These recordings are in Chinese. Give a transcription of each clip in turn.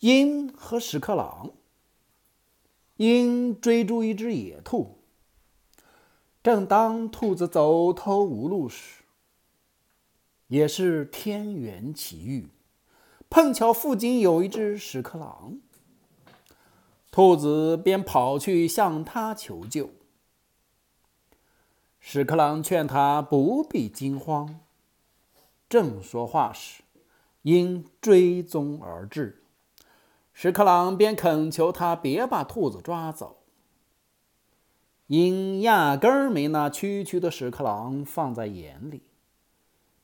鹰和屎壳郎。鹰追逐一只野兔，正当兔子走投无路时，也是天缘奇遇，碰巧附近有一只屎壳郎，兔子便跑去向他求救。屎壳郎劝他不必惊慌。正说话时，鹰追踪而至。屎壳郎便恳求他别把兔子抓走。鹰压根儿没拿区区的屎壳郎放在眼里，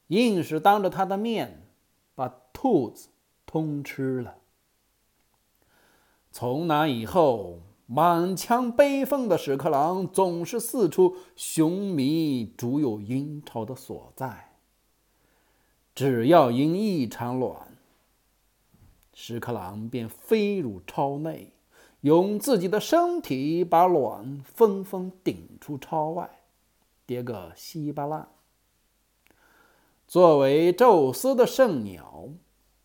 硬是当着他的面把兔子通吃了。从那以后，满腔悲愤的屎壳郎总是四处寻觅主有鹰巢的所在。只要鹰一产卵，屎壳郎便飞入巢内，用自己的身体把卵纷纷顶出巢外，跌个稀巴烂。作为宙斯的圣鸟，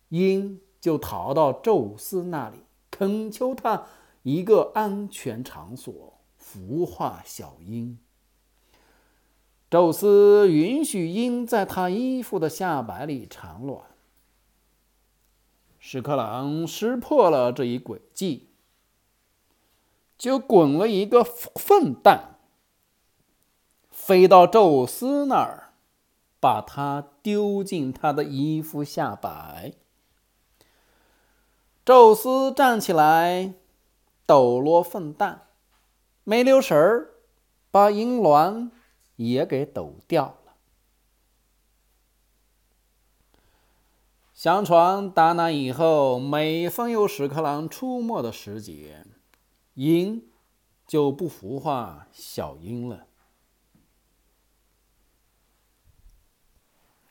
鹰就逃到宙斯那里，恳求他一个安全场所孵化小鹰。宙斯允许鹰在他衣服的下摆里产卵。屎壳郎识破了这一诡计，就滚了一个粪蛋，飞到宙斯那儿，把它丢进他的衣服下摆。宙斯站起来，抖落粪蛋，没留神儿，把银卵也给抖掉了。相传，打那以后，每逢有屎壳郎出没的时节，鹰就不孵化小鹰了。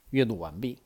阅读完毕。